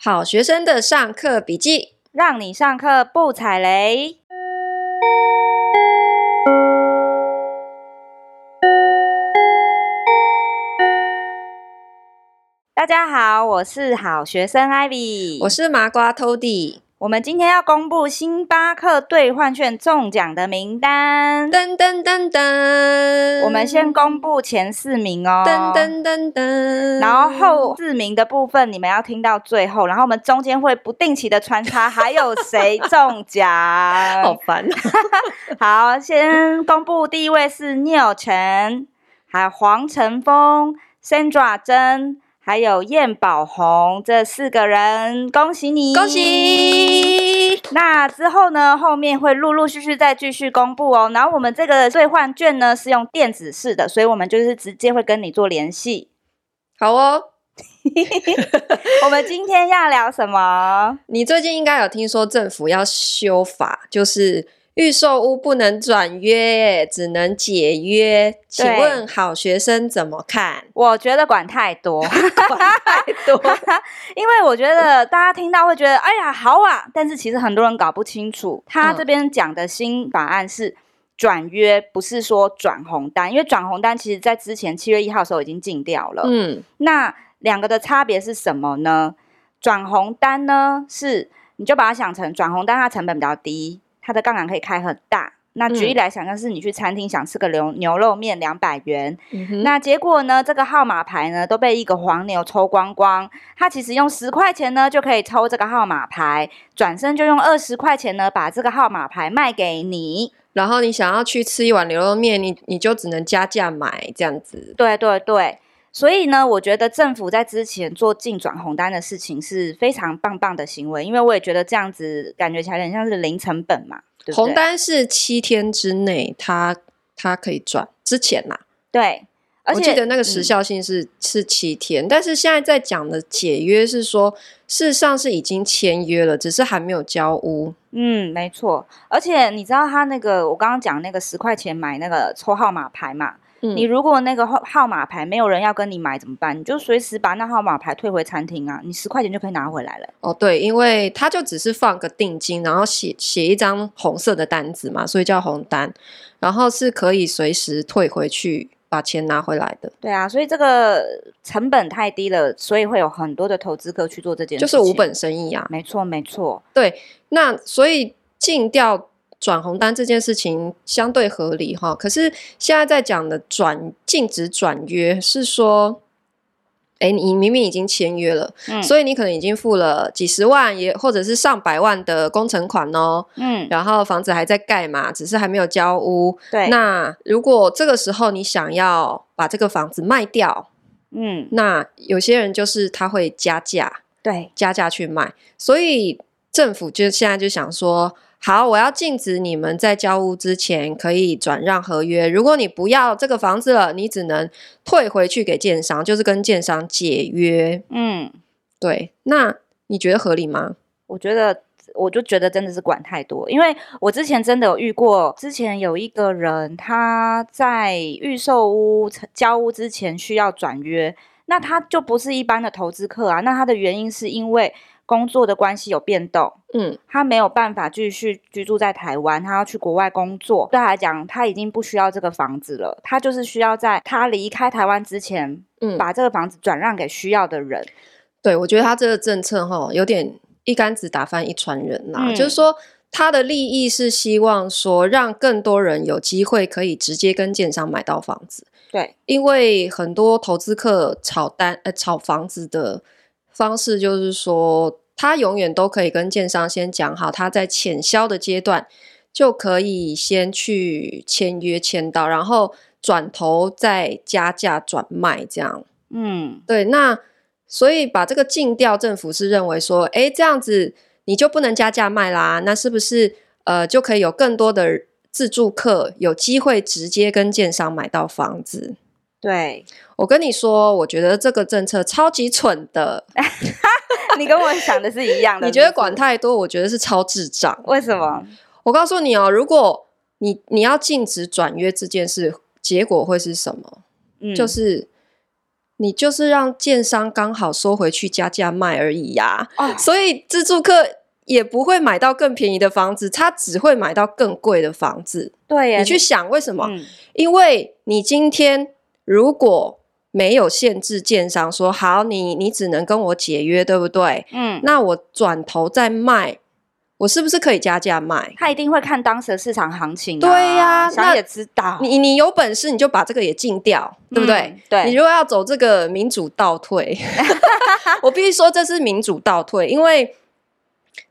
好学生的上课笔记，让你上课不踩雷。大家好，我是好学生 Ivy，我是麻瓜 Tody。我们今天要公布星巴克兑换券中奖的名单，噔噔噔噔。我们先公布前四名哦，噔噔噔噔。然后后四名的部分你们要听到最后，然后我们中间会不定期的穿插，还有谁中奖？好烦 好，先公布第一位是聂晨，还有黄晨峰、Sandra 珍。还有燕宝红这四个人，恭喜你！恭喜！那之后呢？后面会陆陆续续再继续公布哦。然后我们这个兑换券呢是用电子式的，所以我们就是直接会跟你做联系。好哦。我们今天要聊什么？你最近应该有听说政府要修法，就是。预售屋不能转约，只能解约。请问好学生怎么看？我觉得管太多，管太多。因为我觉得大家听到会觉得，哎呀，好啊。但是其实很多人搞不清楚，他这边讲的新法案是转约，不是说转红单。因为转红单其实在之前七月一号的时候已经禁掉了。嗯，那两个的差别是什么呢？转红单呢，是你就把它想成转红单，它成本比较低。它的杠杆可以开很大。那举例来想，像是你去餐厅想吃个牛牛肉面，两百元。嗯、那结果呢，这个号码牌呢都被一个黄牛抽光光。他其实用十块钱呢就可以抽这个号码牌，转身就用二十块钱呢把这个号码牌卖给你。然后你想要去吃一碗牛肉面，你你就只能加价买这样子。对对对。所以呢，我觉得政府在之前做净转红单的事情是非常棒棒的行为，因为我也觉得这样子感觉起来有点像是零成本嘛。对对，红单是七天之内，它它可以转之前呐。对，而且我记得那个时效性是、嗯、是七天，但是现在在讲的解约是说，事实上是已经签约了，只是还没有交屋。嗯，没错。而且你知道他那个我刚刚讲那个十块钱买那个抽号码牌嘛？嗯、你如果那个号号码牌没有人要跟你买怎么办？你就随时把那号码牌退回餐厅啊，你十块钱就可以拿回来了。哦，对，因为他就只是放个定金，然后写写一张红色的单子嘛，所以叫红单，然后是可以随时退回去把钱拿回来的。对啊，所以这个成本太低了，所以会有很多的投资客去做这件事，就是无本生意啊。没错，没错。对，那所以禁掉。转红单这件事情相对合理哈，可是现在在讲的转禁止转约是说，哎，你明明已经签约了，嗯，所以你可能已经付了几十万也或者是上百万的工程款哦，嗯，然后房子还在盖嘛，只是还没有交屋，对，那如果这个时候你想要把这个房子卖掉，嗯，那有些人就是他会加价，对，加价去卖，所以政府就现在就想说。好，我要禁止你们在交屋之前可以转让合约。如果你不要这个房子了，你只能退回去给建商，就是跟建商解约。嗯，对。那你觉得合理吗？我觉得，我就觉得真的是管太多。因为我之前真的有遇过，之前有一个人他在预售屋交屋之前需要转约，那他就不是一般的投资客啊。那他的原因是因为。工作的关系有变动，嗯，他没有办法继续居住在台湾，他要去国外工作。对他来讲，他已经不需要这个房子了，他就是需要在他离开台湾之前，嗯，把这个房子转让给需要的人。对，我觉得他这个政策哈，有点一竿子打翻一船人呐，嗯，就是说他的利益是希望说让更多人有机会可以直接跟建商买到房子。对，因为很多投资客炒单呃炒房子的。方式就是说，他永远都可以跟建商先讲好，他在潜销的阶段就可以先去签约签到，然后转头再加价转卖这样。嗯，对。那所以把这个禁掉，政府是认为说，哎，这样子你就不能加价卖啦，那是不是呃就可以有更多的自住客有机会直接跟建商买到房子？对，我跟你说，我觉得这个政策超级蠢的。你跟我想的是一样的。你觉得管太多，我觉得是超智障。为什么？我告诉你哦，如果你你要禁止转约这件事，结果会是什么？嗯，就是你就是让建商刚好收回去加价卖而已呀、啊。哦，所以自住客也不会买到更便宜的房子，他只会买到更贵的房子。对呀，你去想为什么？嗯、因为你今天如果没有限制建商说好，你你只能跟我解约，对不对？嗯，那我转头再卖。我是不是可以加价卖？他一定会看当时的市场行情、啊。对呀、啊，想也知道。你你有本事你就把这个也禁掉，嗯、对不对？对。你如果要走这个民主倒退，我必须说这是民主倒退，因为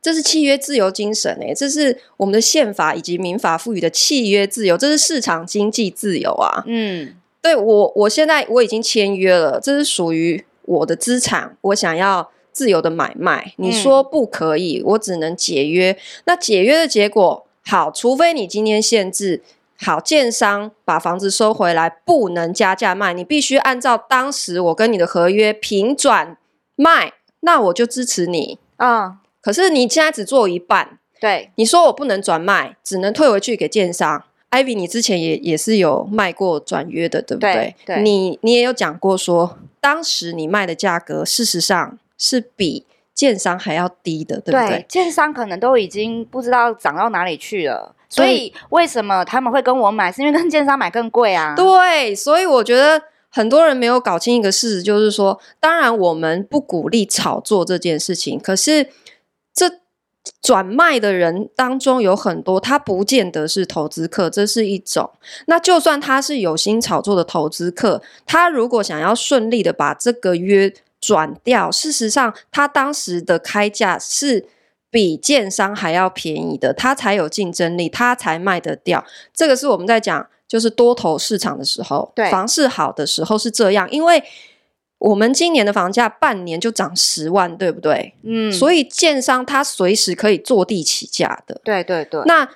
这是契约自由精神诶，这是我们的宪法以及民法赋予的契约自由，这是市场经济自由啊。嗯，对我我现在我已经签约了，这是属于我的资产，我想要。自由的买卖，你说不可以，嗯、我只能解约。那解约的结果，好，除非你今天限制，好，建商把房子收回来，不能加价卖，你必须按照当时我跟你的合约平转卖，那我就支持你啊。嗯、可是你现在只做一半，对，你说我不能转卖，只能退回去给建商。Ivy，你之前也也是有卖过转约的，对不对？对，对你你也有讲过说，当时你卖的价格，事实上。是比建商还要低的，对不对？建商可能都已经不知道涨到哪里去了，所以为什么他们会跟我买？是因为跟建商买更贵啊？对，所以我觉得很多人没有搞清一个事实，就是说，当然我们不鼓励炒作这件事情，可是这转卖的人当中有很多，他不见得是投资客，这是一种。那就算他是有心炒作的投资客，他如果想要顺利的把这个约。转掉，事实上，他当时的开价是比建商还要便宜的，他才有竞争力，他才卖得掉。这个是我们在讲，就是多头市场的时候，对，房市好的时候是这样，因为我们今年的房价半年就涨十万，对不对？嗯，所以建商他随时可以坐地起价的，对对对。那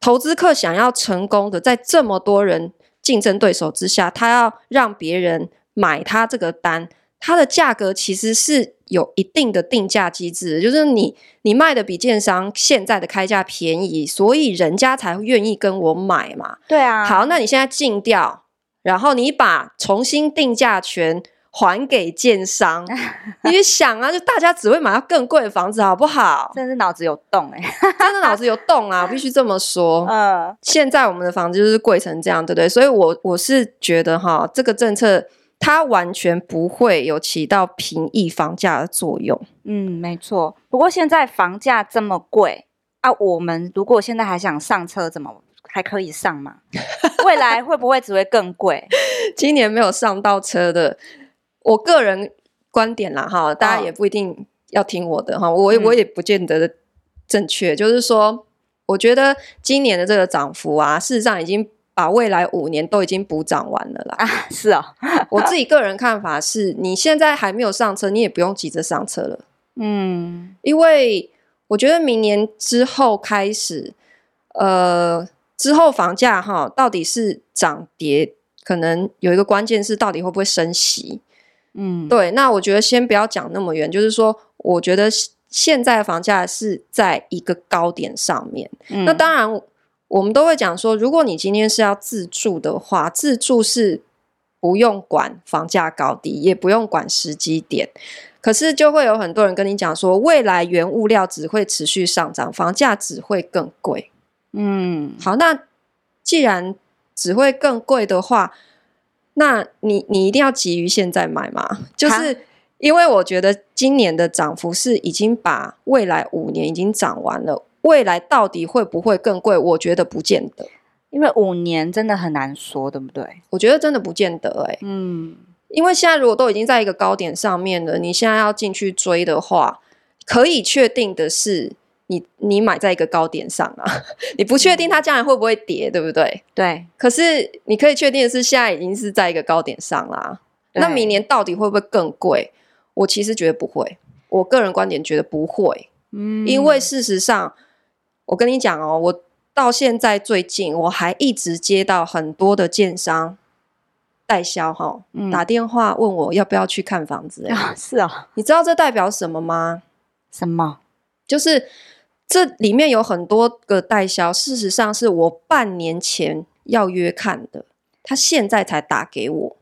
投资客想要成功的，在这么多人竞争对手之下，他要让别人买他这个单。它的价格其实是有一定的定价机制，就是你你卖的比建商现在的开价便宜，所以人家才会愿意跟我买嘛。对啊。好，那你现在禁掉，然后你把重新定价权还给建商，你想啊，就大家只会买到更贵的房子，好不好？真是脑子有洞哎、欸，真的脑子有洞啊，必须这么说。嗯，现在我们的房子就是贵成这样，对不对？所以我我是觉得哈，这个政策。它完全不会有起到平抑房价的作用。嗯，没错。不过现在房价这么贵啊，我们如果现在还想上车，怎么还可以上吗？未来会不会只会更贵？今年没有上到车的，我个人观点啦，哈，大家也不一定要听我的哈，我我也不见得正确。嗯、就是说，我觉得今年的这个涨幅啊，事实上已经。把未来五年都已经补涨完了啦！啊，是哦，我自己个人看法是，你现在还没有上车，你也不用急着上车了。嗯，因为我觉得明年之后开始，呃，之后房价哈，到底是涨跌，可能有一个关键是到底会不会升息。嗯，对，那我觉得先不要讲那么远，就是说，我觉得现在的房价是在一个高点上面。嗯，那当然。我们都会讲说，如果你今天是要自住的话，自住是不用管房价高低，也不用管时机点。可是就会有很多人跟你讲说，未来原物料只会持续上涨，房价只会更贵。嗯，好，那既然只会更贵的话，那你你一定要急于现在买吗？就是因为我觉得今年的涨幅是已经把未来五年已经涨完了。未来到底会不会更贵？我觉得不见得，因为五年真的很难说，对不对？我觉得真的不见得、欸，哎，嗯，因为现在如果都已经在一个高点上面了，你现在要进去追的话，可以确定的是你，你你买在一个高点上啊，你不确定它将来会不会跌，对不对？对。可是你可以确定的是，现在已经是在一个高点上啦。那明年到底会不会更贵？我其实觉得不会，我个人观点觉得不会，嗯，因为事实上。我跟你讲哦，我到现在最近我还一直接到很多的建商代销哈，嗯、打电话问我要不要去看房子。啊，是啊、哦，你知道这代表什么吗？什么？就是这里面有很多个代销，事实上是我半年前要约看的，他现在才打给我。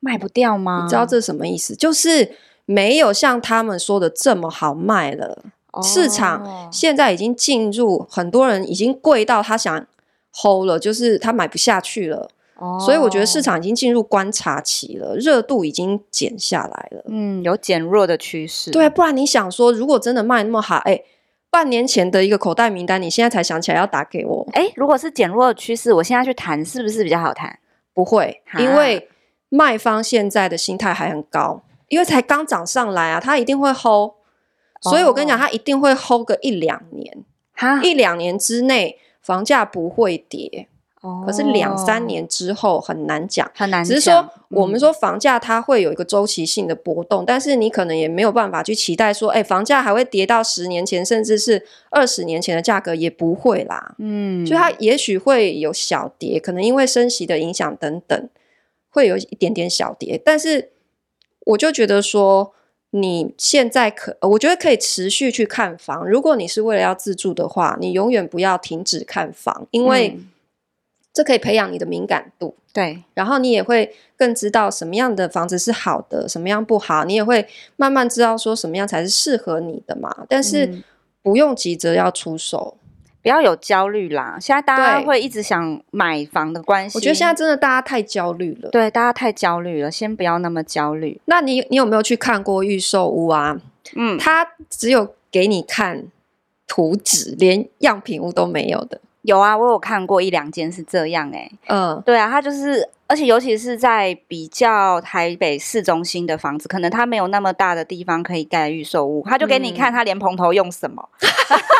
卖不掉吗？你知道这是什么意思？就是没有像他们说的这么好卖了。哦、市场现在已经进入，很多人已经贵到他想 hold 了，就是他买不下去了。哦，所以我觉得市场已经进入观察期了，热度已经减下来了。嗯，有减弱的趋势。对，不然你想说，如果真的卖那么好，哎，半年前的一个口袋名单，你现在才想起来要打给我？哎，如果是减弱的趋势，我现在去谈是不是比较好谈？不会，因为卖方现在的心态还很高，因为才刚涨上来啊，他一定会 hold。所以我跟你讲，他一定会 hold 个一两年，哈，一两年之内房价不会跌。可是两三年之后很难讲，很难。只是说我们说房价它会有一个周期性的波动，嗯，但是你可能也没有办法去期待说，哎，房价还会跌到十年前甚至是二十年前的价格，也不会啦。嗯，所以它也许会有小跌，可能因为升息的影响等等，会有一点点小跌。但是我就觉得说，你现在可，我觉得可以持续去看房。如果你是为了要自住的话，你永远不要停止看房，因为，嗯这可以培养你的敏感度，对，然后你也会更知道什么样的房子是好的，什么样不好，你也会慢慢知道说什么样才是适合你的嘛。但是不用急着要出手，嗯、不要有焦虑啦。现在大家会一直想买房的关系，我觉得现在真的大家太焦虑了。对，大家太焦虑了，先不要那么焦虑。那你你有没有去看过预售屋啊？嗯，他只有给你看图纸，连样品屋都没有的。有啊，我有看过一两间是这样哎、欸，嗯，对啊，它就是，而且尤其是在比较台北市中心的房子，可能它没有那么大的地方可以盖预售屋，他就给你看他连蓬头用什么。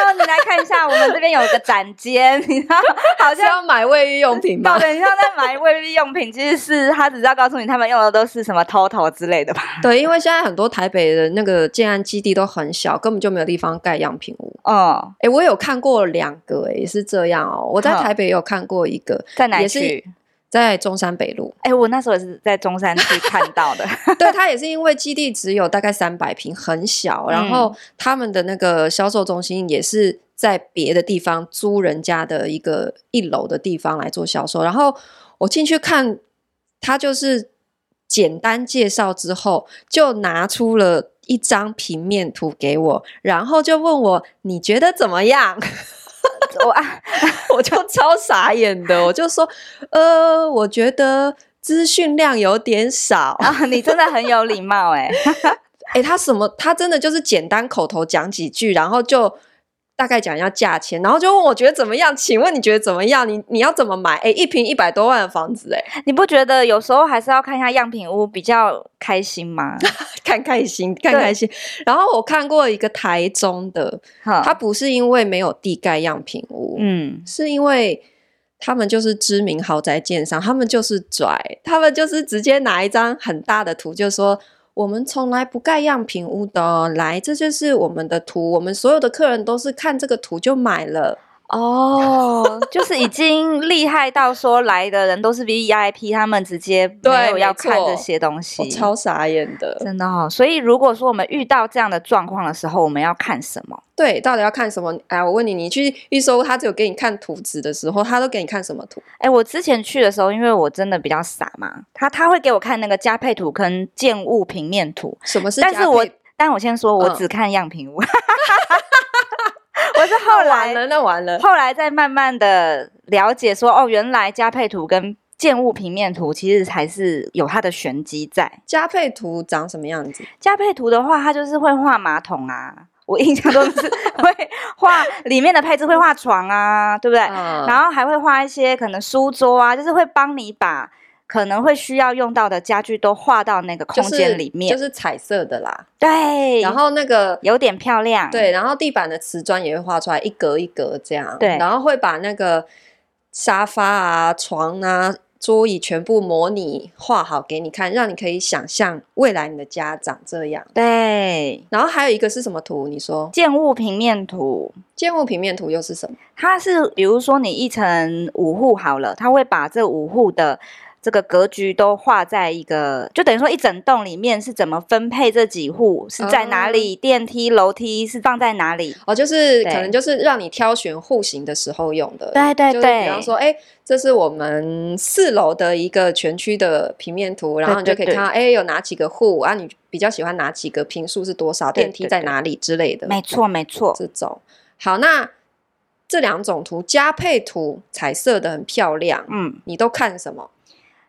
后你来看一下，我们这边有一个展间，你知道，好像 要买卫浴用品吧？对，你像在买卫浴用品，其实是他只是要告诉你，他们用的都是什么 TOTO 之类的吧？对，因为现在很多台北的那个建安基地都很小，根本就没有地方盖样品屋。哦，哎，我有看过两个，哎，也是这样哦。我在台北有看过一个，在哪里？也是在中山北路，哎、欸，我那时候也是在中山区 看到的。对，它也是因为基地只有大概三百平，很小，然后他们的那个销售中心也是在别的地方租人家的一个一楼的地方来做销售。然后我进去看，他就是简单介绍之后，就拿出了一张平面图给我，然后就问我你觉得怎么样？我啊，我就超傻眼的，我就说，呃，我觉得资讯量有点少啊。你真的很有礼貌哎，哎，他什么？他真的就是简单口头讲几句，然后就。大概讲一下价钱，然后就问我觉得怎么样？请问你觉得怎么样？你你要怎么买？哎，一平一百多万的房子，哎，你不觉得有时候还是要看一下样品屋比较开心吗？看开心，看开心。然后我看过一个台中的，他不是因为没有地盖样品屋，嗯，是因为他们就是知名豪宅建商，他们就是拽，他们就是直接拿一张很大的图，就说。我们从来不盖样品屋的，来，这就是我们的图。我们所有的客人都是看这个图就买了。哦，就是已经厉害到说来的人都是 VIP，他们直接没有要看这些东西，我超傻眼的，真的哦。所以如果说我们遇到这样的状况的时候，我们要看什么？对，到底要看什么？哎，我问你，你去预售，他只有给你看图纸的时候，他都给你看什么图？哎，我之前去的时候，因为我真的比较傻嘛，他他会给我看那个加配图跟建物平面图。什么是？但是我但我先说，我只看样品屋。嗯 我是后来，那完了，那完了。后来再慢慢的了解说，哦，原来加配图跟建物平面图其实才是有它的玄机在。加配图长什么样子？加配图的话，它就是会画马桶啊，我印象中是会画里面的配置，会画床啊，对不对？嗯、然后还会画一些可能书桌啊，就是会帮你把。可能会需要用到的家具都画到那个空间里面，就是，就是彩色的啦。对，然后那个有点漂亮。对，然后地板的瓷砖也会画出来，一格一格这样。对，然后会把那个沙发啊、床啊、桌椅全部模拟画好给你看，让你可以想象未来你的家长这样。对，然后还有一个是什么图？你说建物平面图。建物平面图又是什么？它是比如说你一层五户好了，它会把这五户的。这个格局都画在一个，就等于说一整栋里面是怎么分配这几户是在哪里，嗯、电梯楼梯是放在哪里？哦，就是可能就是让你挑选户型的时候用的。对对对，比方说，哎，这是我们四楼的一个全区的平面图，然后你就可以看到，哎，有哪几个户啊？你比较喜欢哪几个？平数是多少？电梯在哪里之类的？没错没错，这种好那。这两种图加配图，彩色的很漂亮。嗯，你都看什么？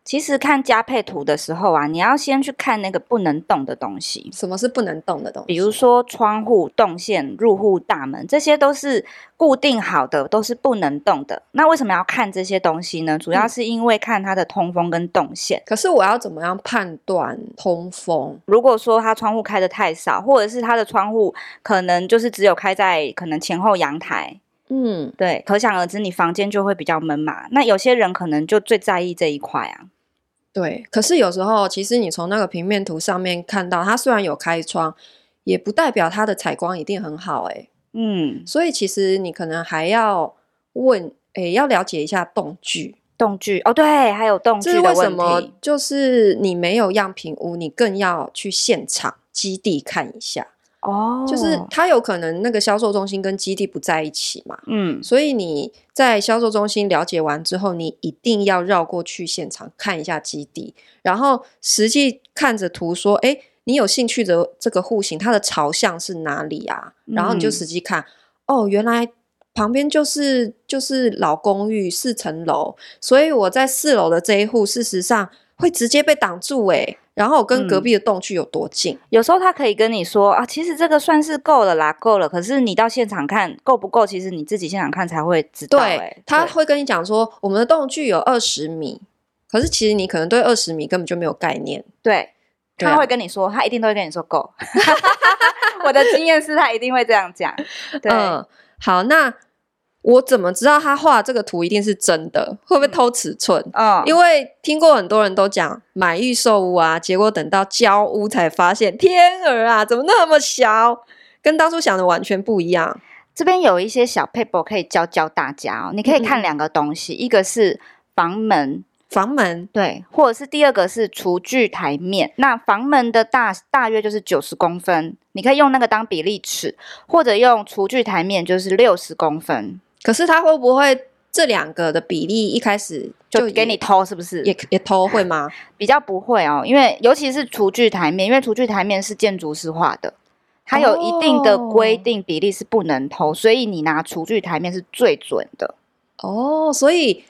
其实看加配图的时候啊，你要先去看那个不能动的东西。什么是不能动的东西？比如说窗户、动线、入户大门，这些都是固定好的，都是不能动的。那为什么要看这些东西呢？主要是因为看它的通风跟动线。嗯。可是我要怎么样判断通风？如果说它窗户开的太少，或者是它的窗户可能就是只有开在可能前后阳台。嗯，对，可想而知，你房间就会比较闷嘛。那有些人可能就最在意这一块啊。对，可是有时候其实你从那个平面图上面看到，它虽然有开窗，也不代表它的采光一定很好哎。嗯，所以其实你可能还要问，哎，要了解一下动距。动距哦，对，还有动距的问题。这是为什么？就是你没有样品屋，你更要去现场基地看一下。哦，就是它有可能那个销售中心跟基地不在一起嘛，嗯，所以你在销售中心了解完之后，你一定要绕过去现场看一下基地，然后实际看着图说，哎，你有兴趣的这个户型，它的朝向是哪里啊？然后你就实际看，嗯、哦，原来旁边就是就是老公寓四层楼，所以我在四楼的这一户，事实上会直接被挡住，哎。然后跟隔壁的洞距有多近？嗯，有时候他可以跟你说啊，其实这个算是够了啦，够了。可是你到现场看够不够？其实你自己现场看才会知道。对，他会跟你讲说，我们的洞距有二十米，可是其实你可能对二十米根本就没有概念。对，他会跟你说，他一定都会跟你说够。我的经验是他一定会这样讲。对，嗯，好，那。我怎么知道他画这个图一定是真的？会不会偷尺寸？嗯，因为听过很多人都讲买预售屋啊，结果等到交屋才发现，天儿啊，怎么那么小，跟当初想的完全不一样。这边有一些小 paper 可以教教大家哦。你可以看两个东西，嗯、一个是房门，房门对，或者是第二个是厨具台面。那房门的大大约就是九十公分，你可以用那个当比例尺，或者用厨具台面就是六十公分。可是他会不会这两个的比例一开始就给你偷？是不是也也偷会吗？比较不会哦，因为尤其是厨具台面，因为厨具台面是建筑师画的，它有一定的规定比例是不能偷，哦、所以你拿厨具台面是最准的。哦，所以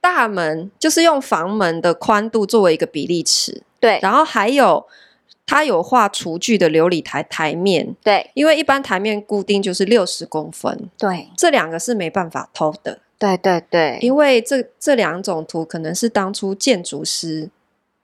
大门就是用房门的宽度作为一个比例尺，对，然后还有。它有画厨具的琉璃台台面，对，因为一般台面固定就是六十公分，对，这两个是没办法偷的，对对对，因为这这两种图可能是当初建筑师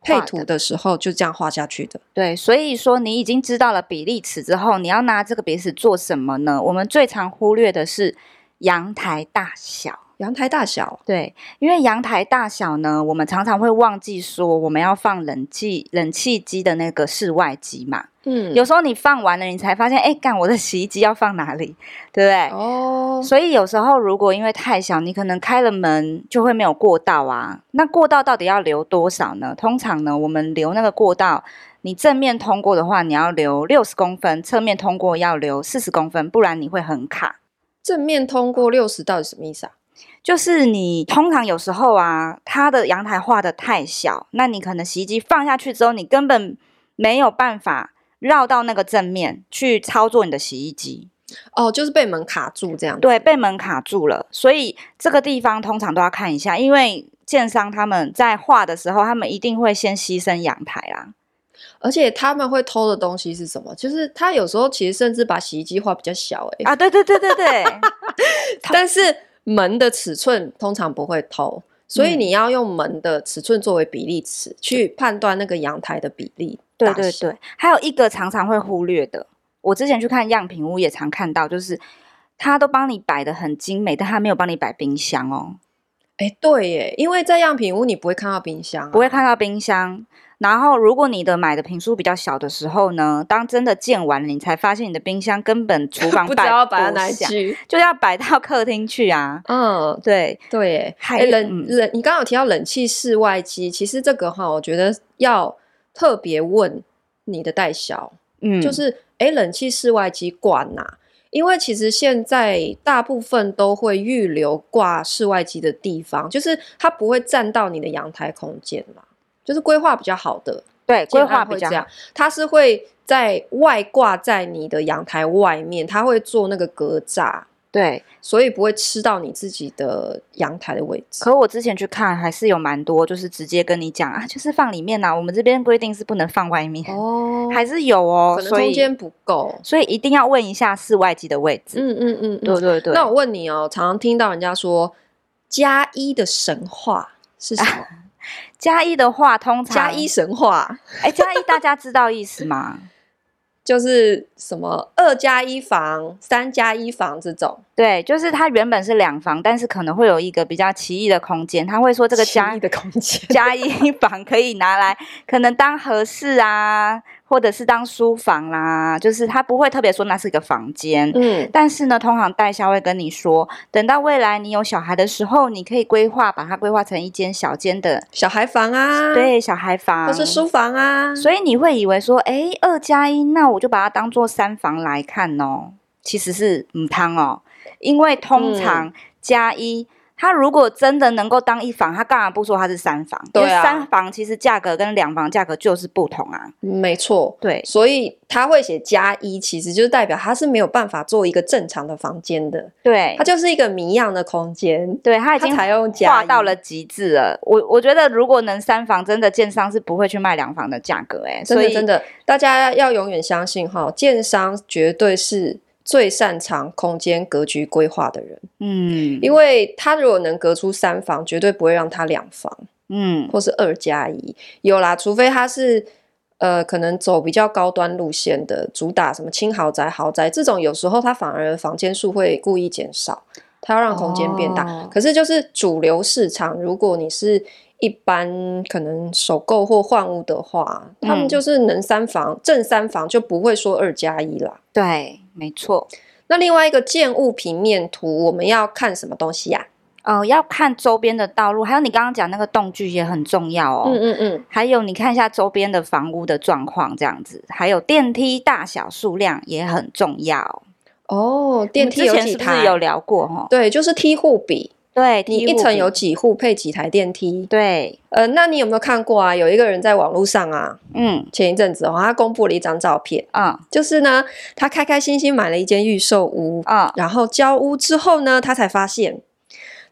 配图的时候就这样画下去的，对，所以说你已经知道了比例尺之后，你要拿这个比例尺做什么呢？我们最常忽略的是阳台大小。阳台大小，对，因为阳台大小呢，我们常常会忘记说我们要放冷气冷气机的那个室外机嘛。嗯，有时候你放完了，你才发现，哎，干我的洗衣机要放哪里，对不对？哦，所以有时候如果因为太小，你可能开了门就会没有过道啊。那过道到底要留多少呢？通常呢，我们留那个过道，你正面通过的话，你要留六十公分，侧面通过要留四十公分，不然你会很卡。正面通过六十到底什么意思啊？就是你通常有时候啊，它的阳台画的太小，那你可能洗衣机放下去之后，你根本没有办法绕到那个正面去操作你的洗衣机。哦，就是被门卡住这样。对，被门卡住了，所以这个地方通常都要看一下，因为建商他们在画的时候，他们一定会先牺牲阳台啦。而且他们会偷的东西是什么？就是他有时候其实甚至把洗衣机画比较小，欸，哎。啊，对对对对对，但是。门的尺寸通常不会偷，所以你要用门的尺寸作为比例尺、嗯、去判断那个阳台的比例。对对对，还有一个常常会忽略的，我之前去看样品屋也常看到，就是他都帮你摆的很精美，但他没有帮你摆冰箱哦。哎，对耶，因为在样品屋你不会看到冰箱、啊，不会看到冰箱。然后，如果你的买的坪数比较小的时候呢，当真的建完了，你才发现你的冰箱根本厨房 不知道要摆到哪里去，就要摆到客厅去啊。嗯，对对，还冷冷，你刚刚有提到冷气室外机，其实这个哈，我觉得要特别问你的代销，嗯，就是哎，冷气室外机挂哪？因为其实现在大部分都会预留挂室外机的地方，就是它不会占到你的阳台空间嘛。就是规划比较好的，对，规划比较好，它是会在外挂在你的阳台外面，它会做那个格栅，对，所以不会吃到你自己的阳台的位置。可我之前去看，还是有蛮多，就是直接跟你讲啊，就是放里面呐、啊，我们这边规定是不能放外面哦，还是有哦，可能空间不够，所以，一定要问一下室外机的位置。嗯嗯嗯，嗯，对对对。那我问你哦，常常听到人家说加一的神话是什么？啊 加一的话，通常加一神话，哎、欸，加一大家知道意思吗？就是什么二加一房、三加一房这种。对，就是它原本是两房，但是可能会有一个比较奇异的空间。他会说这个加一的空间，加一房可以拿来可能当合适啊。或者是当书房啦，就是他不会特别说那是一个房间，嗯，但是呢，通常代销会跟你说，等到未来你有小孩的时候，你可以规划把它规划成一间小间的小孩房啊，对，小孩房或是书房啊，所以你会以为说，哎，二加一，那我就把它当做三房来看哦，其实是母汤哦，因为通常加一。嗯他如果真的能够当一房，他干嘛不说他是三房？对啊，三房其实价格跟两房价格就是不同啊。没错，对，所以他会写加一，其实就是代表他是没有办法做一个正常的房间的。对，它就是一个谜样的空间。对，他已经采用画到了极致了。我我觉得如果能三房，真的建商是不会去卖两房的价格哎、欸。真的真的，大家要永远相信哈，建商绝对是。最擅长空间格局规划的人，嗯，因为他如果能隔出三房，绝对不会让他两房，嗯，或是二加一，有啦，除非他是呃，可能走比较高端路线的，主打什么轻豪宅、豪宅这种，有时候他反而房间数会故意减少，他要让空间变大。哦。可是就是主流市场，如果你是一般可能首购或换屋的话，嗯，他们就是能三房正三房，就不会说二加一啦。对。没错，那另外一个建物平面图，我们要看什么东西呀？啊？呃，要看周边的道路，还有你刚刚讲那个栋距也很重要哦。嗯嗯嗯，还有你看一下周边的房屋的状况，这样子，还有电梯大小数量也很重要。哦，电梯有几台？之前是不是有聊过哈？对，就是梯户比。对，你一层有几户配几台电梯？对，呃，那你有没有看过啊？有一个人在网络上啊，嗯，前一阵子哦，他公布了一张照片，嗯，就是呢，他开开心心买了一间预售屋，嗯，然后交屋之后呢，他才发现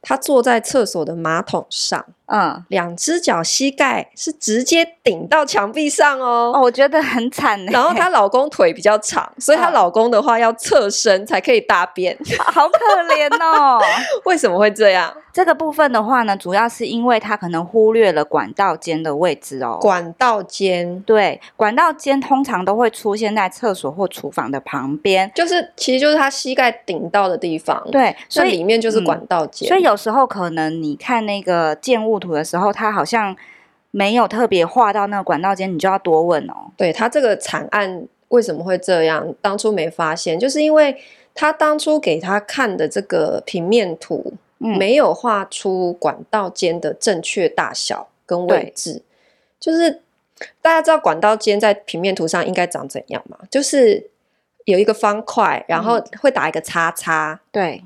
他坐在厕所的马桶上。嗯，两只脚膝盖是直接顶到墙壁上哦。哦，我觉得很惨。然后她老公腿比较长，所以她老公的话要侧身才可以大便，好可怜哦。为什么会这样？这个部分的话呢，主要是因为他可能忽略了管道间的位置哦。管道间，对，管道间通常都会出现在厕所或厨房的旁边，就是其实就是他膝盖顶到的地方。对，所以里面就是管道间。嗯，所以有时候可能你看那个建物图的时候，他好像没有特别画到那个管道间，你就要多问哦。对，他这个惨案为什么会这样？当初没发现，就是因为他当初给他看的这个平面图，嗯，没有画出管道间的正确大小跟位置。就是大家知道管道间在平面图上应该长怎样吗？就是有一个方块，然后会打一个叉叉，对，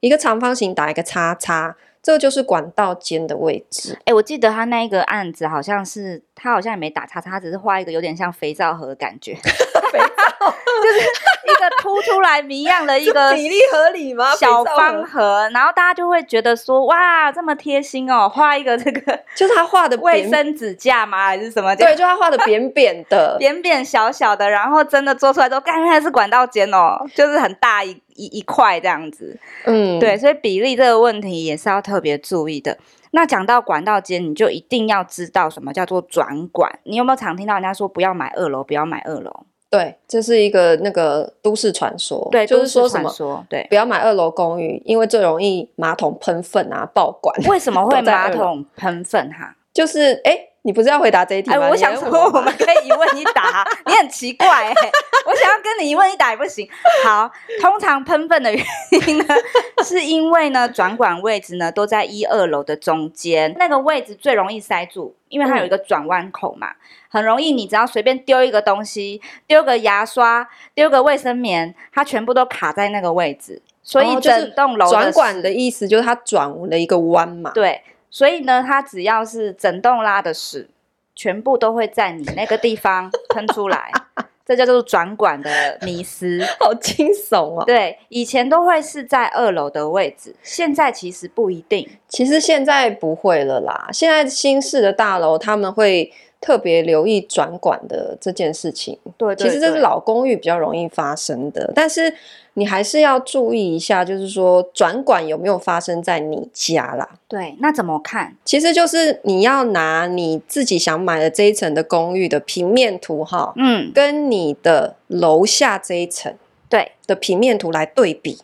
一个长方形打一个叉叉。这就是管道间的位置。哎，我记得他那一个案子好像是他好像也没打叉叉，只是画一个有点像肥皂盒的感觉。就是一个凸出来谜样的一个 比例合理吗？小方盒，然后大家就会觉得说哇，这么贴心哦，画一个这个 就是他画的卫生纸架吗？还是什么？对，就他画的扁扁的，扁扁小小的，然后真的做出来之后，原来是管道间哦，就是很大一。一一块这样子，嗯，对，所以比例这个问题也是要特别注意的。那讲到管道间，你就一定要知道什么叫做转管。你有没有常听到人家说不要买二楼，不要买二楼？对，这是一个那个都市传说。对，就是说什么说对，不要买二楼公寓，因为最容易马桶喷粪啊，爆管。为什么会 马桶喷粪哈？就是哎，你不是要回答这一题吗？哎，我想说，我们可以一问一答。你很奇怪哎，我想要跟你一问一答也不行。好，通常喷粪的原因呢，是因为呢转管位置呢都在一二楼的中间，那个位置最容易塞住，因为它有一个转弯口嘛，嗯、很容易你只要随便丢一个东西，丢个牙刷，丢个卫生棉，它全部都卡在那个位置。所以整栋楼转管的意思就是它转了一个弯嘛。对。所以呢，它只要是整栋拉的屎，全部都会在你那个地方 喷出来，这叫做转管的迷思，好惊悚哦。对，以前都会是在二楼的位置，现在其实不一定。其实现在不会了啦，现在新式的大楼他们会特别留意转管的这件事情。对，对，对，其实这是老公寓比较容易发生的，但是。你还是要注意一下，就是说转管有没有发生在你家啦？对，那怎么看？其实就是你要拿你自己想买的这一层的公寓的平面图哈，嗯，跟你的楼下这一层对的平面图来对比，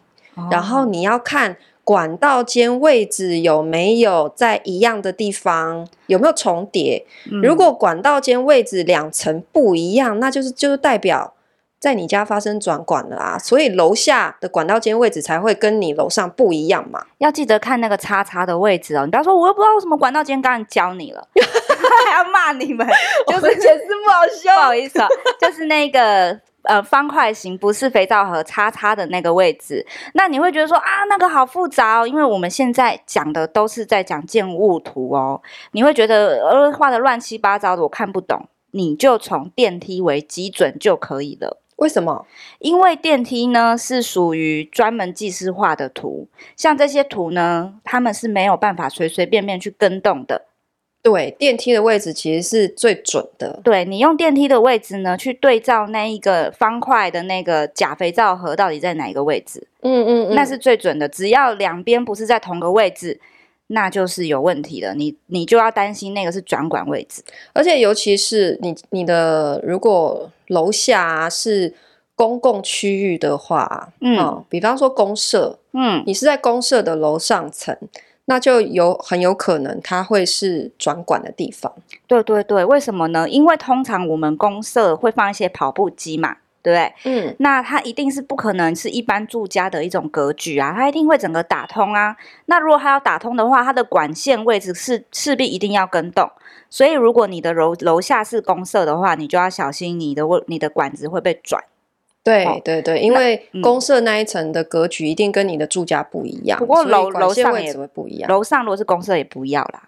然后你要看管道间位置有没有在一样的地方，有没有重叠。如果管道间位置两层不一样，那就是就是代表。在你家发生转管了啊，所以楼下的管道间位置才会跟你楼上不一样嘛。要记得看那个叉叉的位置哦。你不要说我又不知道为什么管道间刚刚教你了，还要骂你们，就是解释不好 笑，不好意思啊，就是那个呃方块形不是肥皂盒叉叉的那个位置。那你会觉得说啊，那个好复杂哦，因为我们现在讲的都是在讲建物图哦，你会觉得呃画的乱七八糟的，我看不懂。你就从电梯为基准就可以了。为什么？因为电梯呢是属于专门技师画的图，像这些图呢，他们是没有办法随随便便去跟动的。对，电梯的位置其实是最准的。对，你用电梯的位置呢，去对照那一个方块的那个假肥皂盒到底在哪一个位置？嗯嗯嗯，那是最准的。只要两边不是在同个位置，那就是有问题的。你你就要担心那个是转管位置，而且尤其是你你的如果。楼下是公共区域的话，嗯、哦，比方说公社，嗯，你是在公社的楼上层，那就有很有可能它会是转管的地方。对对对，为什么呢？因为通常我们公社会放一些跑步机嘛，对不对？嗯，那它一定是不可能是一般住家的一种格局啊，它一定会整个打通啊。那如果它要打通的话，它的管线位置是势必一定要跟动。所以，如果你的楼楼下是公社的话，你就要小心你的你的管子会被转。对对对，因为公社那一层的格局一定跟你的住家不一样。不过楼楼上也会不一样。楼上如果是公社也不要啦。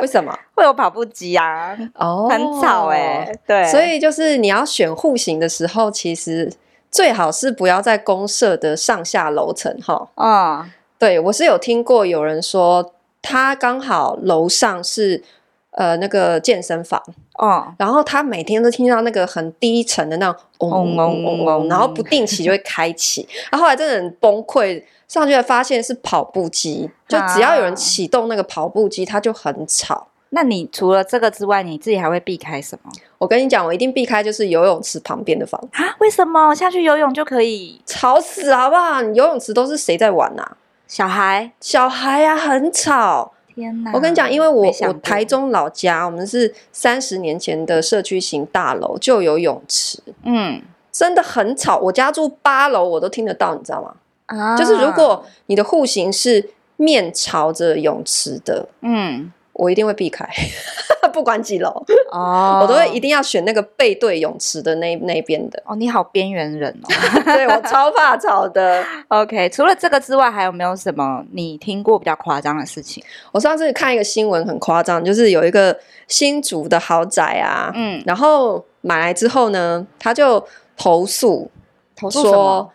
为什么？会有跑步机啊？哦，很吵哎、欸。对，所以就是你要选户型的时候，其实最好是不要在公社的上下楼层哈。啊，对我是有听过有人说，他刚好楼上是。呃，那个健身房哦，然后他每天都听到那个很低沉的那种嗡嗡嗡嗡，然后不定期就会开启，然后后来真的很崩溃，上去才发现是跑步机，就只要有人启动那个跑步机，它就很吵。那你除了这个之外，你自己还会避开什么？我跟你讲，我一定避开就是游泳池旁边的房啊？为什么？下去游泳就可以吵死好不好？你游泳池都是谁在玩啊？小孩，小孩呀，很吵。天哪！我跟你讲，因为我我台中老家，我们是三十年前的社区型大楼，就有泳池。嗯，真的很吵。我家住八楼，我都听得到，你知道吗？啊，就是如果你的户型是面朝着泳池的，嗯。我一定会避开，不管几楼哦，我都会一定要选那个背对泳池的那那边的。哦，你好边缘人哦，对，我超怕吵的。OK，除了这个之外，还有没有什么你听过比较夸张的事情？我上次看一个新闻很夸张，就是有一个新竹的豪宅啊，嗯，然后买来之后呢，他就投诉，投诉说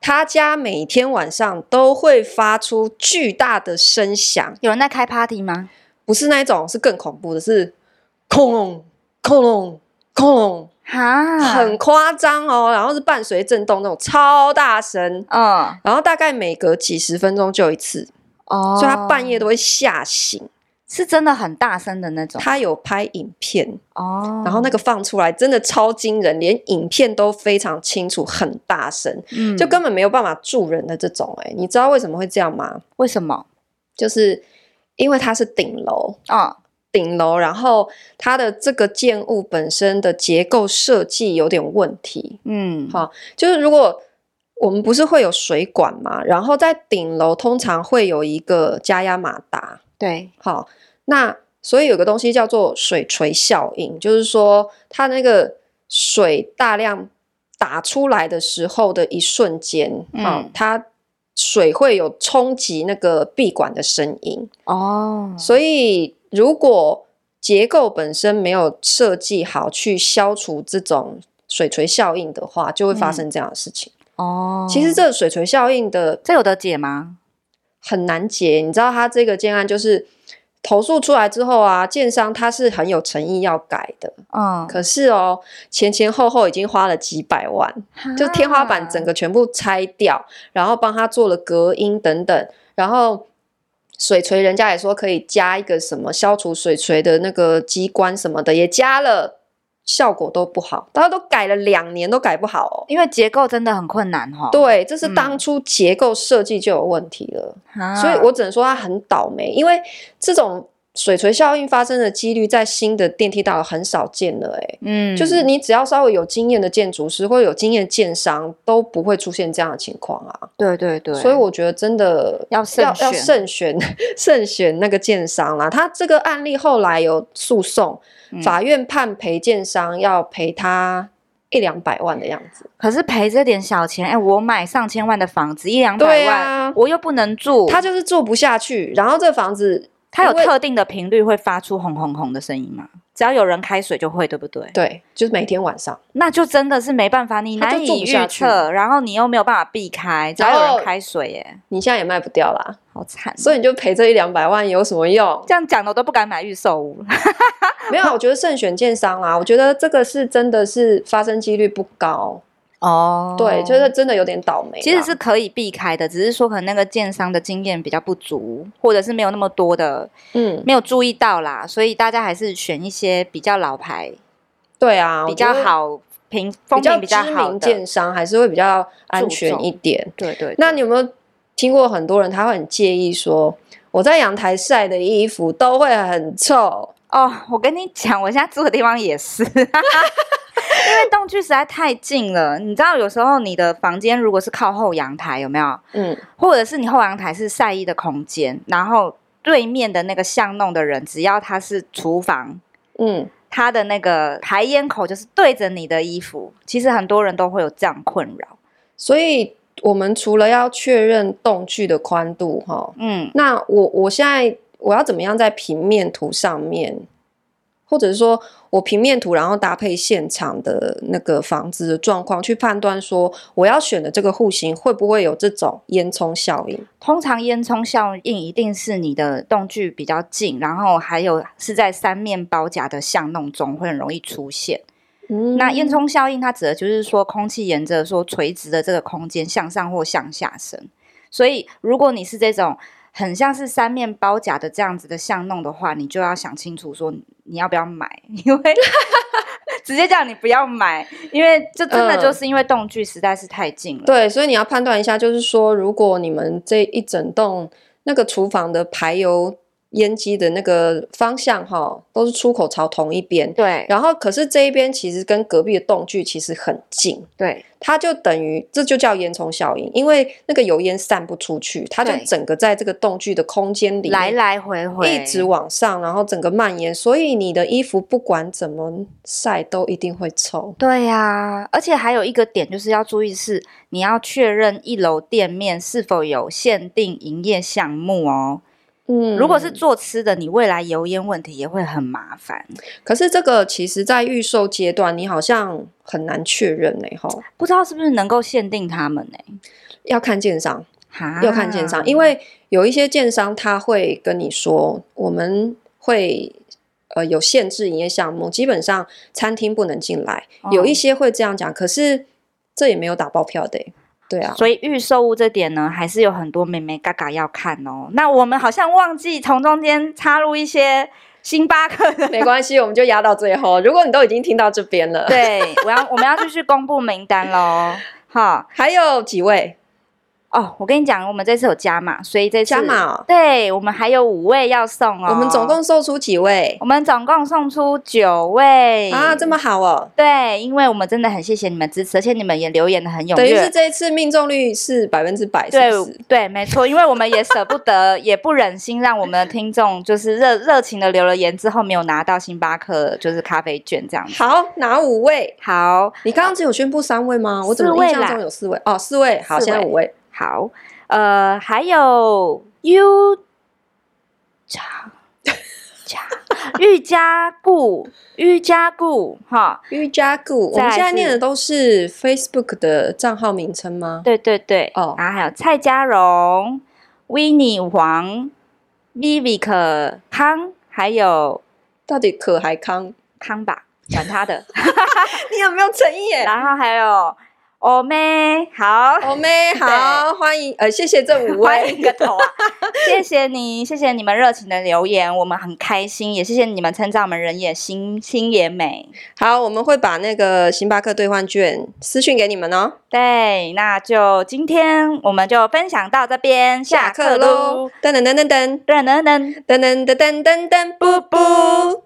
他家每天晚上都会发出巨大的声响，有人在开 party 吗？不是那一种，是更恐怖的，是轰隆轰隆轰隆，哈，很夸张哦。然后是伴随震动那种超大声，嗯，然后大概每隔几十分钟就一次，哦，所以他半夜都会吓醒，是真的很大声的那种。他有拍影片哦，然后那个放出来真的超惊人，连影片都非常清楚，很大声，嗯，就根本没有办法住人的这种。哎，你知道为什么会这样吗？为什么？就是。因为它是顶楼。啊，顶楼，然后它的这个建物本身的结构设计有点问题。嗯，好，就是如果我们不是会有水管嘛，然后在顶楼通常会有一个加压马达。对，好，那所以有个东西叫做水锤效应，就是说它那个水大量打出来的时候的一瞬间，好，嗯，它水会有冲击那个闭管的声音。哦，所以。如果结构本身没有设计好去消除这种水锤效应的话，就会发生这样的事情。嗯、哦，其实这个水锤效应的这有得解吗？很难解。你知道他这个建案就是投诉出来之后啊，建商他是很有诚意要改的。嗯，可是哦，前前后后已经花了几百万，就天花板整个全部拆掉，然后帮他做了隔音等等，然后。水锤，人家也说可以加一个什么消除水锤的那个机关什么的，也加了，效果都不好。大家都改了两年都改不好哦，因为结构真的很困难哈、哦。对，这是当初结构设计就有问题了，嗯、所以我只能说他很倒霉，因为这种。水锤效应发生的几率在新的电梯大楼很少见了，欸，哎，嗯，就是你只要稍微有经验的建筑师或者有经验建商都不会出现这样的情况啊。对对对，所以我觉得真的要慎选要慎选慎选那个建商啦。他这个案例后来有诉讼，嗯，法院判赔建商要赔他一两百万的样子。可是赔这点小钱，哎，欸，我买上千万的房子一两百万，啊，我又不能住，他就是住不下去。然后这房子。它有特定的频率会发出轰轰轰的声音吗？只要有人开水就会，对不对？对，就是每天晚上。那就真的是没办法，你难以预测，然后你又没有办法避开，只要有人开水，耶，你现在也卖不掉啦，好惨。所以你就赔这一两百万有什么用？这样讲的我都不敢买预售屋。没有，我觉得慎选建商啦，我觉得这个是真的是发生几率不高。哦、oh，对，就是真的有点倒霉。其实是可以避开的，只是说可能那个建商的经验比较不足，或者是没有那么多的，嗯，没有注意到啦。所以大家还是选一些比较老牌，对啊，比较好评、风评比较好的建商，还是会比较安全一点。对，对对。那你有没有听过很多人他会很介意说，我在阳台晒的衣服都会很臭？哦、oh，我跟你讲，我现在住的地方也是。因为动距实在太近了，你知道，有时候你的房间如果是靠后阳台，有没有？嗯，或者是你后阳台是晒衣的空间，然后对面的那个巷弄的人，只要他是厨房，嗯，他的那个排烟口就是对着你的衣服，其实很多人都会有这样困扰。所以，我们除了要确认动距的宽度，哈，嗯，那我我现在我要怎么样在平面图上面？或者是说我平面图，然后搭配现场的那个房子的状况，去判断说我要选的这个户型会不会有这种烟囱效应。通常烟囱效应一定是你的栋距比较近，然后还有是在三面包夹的巷弄中会很容易出现。嗯，那烟囱效应它指的就是说空气沿着说垂直的这个空间向上或向下升。所以如果你是这种。很像是三面包夹的这样子的巷弄的话，你就要想清楚说你要不要买，因为直接叫你不要买，因为这真的就是因为动距实在是太近了。呃，对，所以你要判断一下，就是说如果你们这一整栋那个厨房的排油。烟机的那个方向哈，都是出口朝同一边。对，然后可是这一边其实跟隔壁的栋距其实很近。对，它就等于这就叫烟囱效应，因为那个油烟散不出去，它就整个在这个栋距的空间里来来回回一直往上，然后整个蔓延，所以你的衣服不管怎么晒都一定会臭。对呀、啊，而且还有一个点就是要注意是，你要确认一楼店面是否有限定营业项目哦。嗯，如果是做吃的，你未来油烟问题也会很麻烦。可是这个其实，在预售阶段，你好像很难确认呢，哈，不知道是不是能够限定他们呢？要看建商，要看建商，因为有一些建商他会跟你说，我们会呃有限制营业项目，基本上餐厅不能进来。哦。有一些会这样讲，可是这也没有打包票的。对啊，所以预售物这点呢，还是有很多美眉嘎嘎要看哦。那我们好像忘记从中间插入一些星巴克的，没关系，我们就压到最后。如果你都已经听到这边了，对，我要我们要继续公布名单喽。好，还有几位？哦，我跟你讲，我们这次有加码，所以这次加码哦，对，我们还有五位要送哦。我们总共送出几位？我们总共送出九位啊，这么好哦。对，因为我们真的很谢谢你们支持，而且你们也留言的很踊跃。等于是这一次命中率是百分之百，对对，没错，因为我们也舍不得，也不忍心让我们的听众就是热热情的留了言之后没有拿到星巴克就是咖啡券这样子。好，哪五位？好，你刚刚只有宣布三位吗？我怎么印象中有四位？哦，四位。好，现在五位。好，呃，还有 U 加加瑜伽固瑜伽固哈瑜伽固，我们现在念的都是 Facebook 的账号名称吗？对对对，哦，然后还有蔡家荣、Winnie 黄、Vivic 康，还有到底可还康康吧，管他的，你有没有诚意耶？然后还有。欧妹好，欧妹 好，欢迎呃，谢谢这五位，欢迎个头啊！谢谢你，谢谢你们热情的留言，我们很开心，也谢谢你们称赞我们人也心心也美。好，我们会把那个星巴克兑换券私讯给你们哦。对，那就今天我们就分享到这边，下课喽！噔噔噔噔噔噔噔噔噔噔噔噔噔噔，噔，布布。